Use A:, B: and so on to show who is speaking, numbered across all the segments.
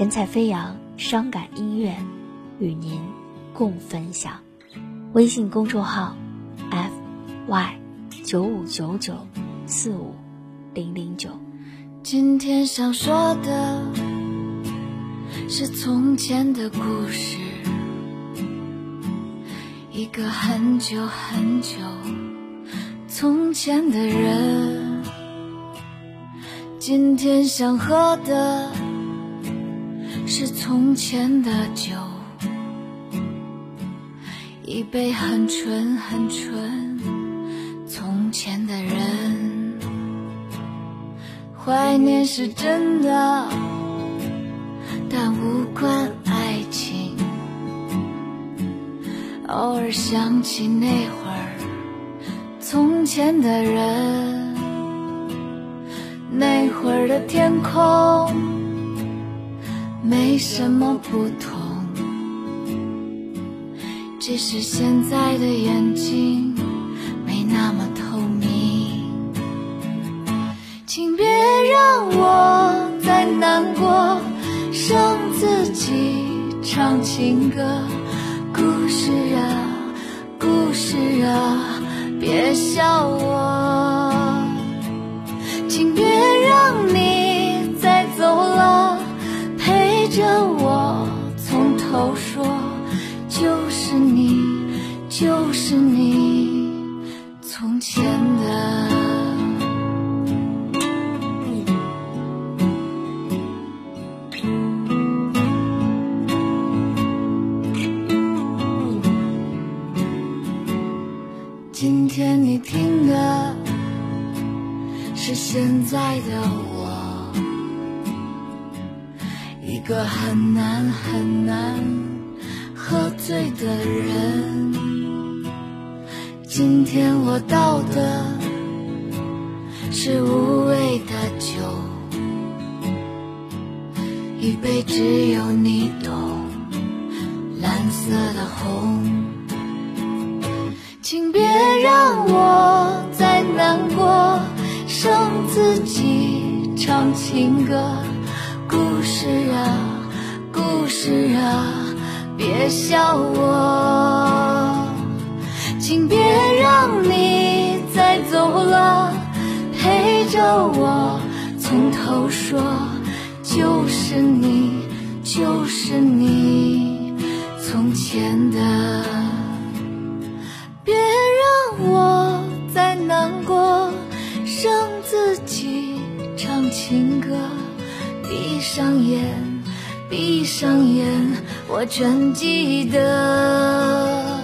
A: 神采飞扬，伤感音乐，与您共分享。微信公众号：f y 九五九九四五零零九。
B: 今天想说的是从前的故事，一个很久很久从前的人。今天想喝的是从前的酒，一杯很纯很纯从前的人。怀念是真的，但无关爱情。偶尔想起那会儿从前的人，那会儿的天空没什么不同，只是现在的眼睛没那么透明。请别让我再难过，剩自己唱情歌。故事啊，故事啊，别笑我。是现在的我，一个很难很难喝醉的人。今天我倒的是无味的酒，一杯只有你懂，蓝色的红。请别让我情歌。故事啊，故事啊，别笑我。请别让你再走了，陪着我从头说，就是你，就是你，从前的。闭上眼，闭上眼，我全记得。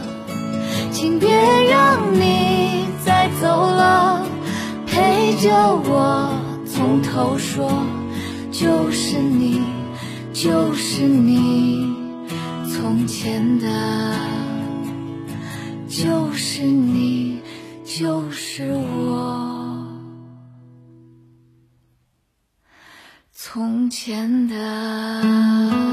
B: 请别让你再走了，陪着我从头说，就是你，就是你，从前的。就是你，就是我，从前的。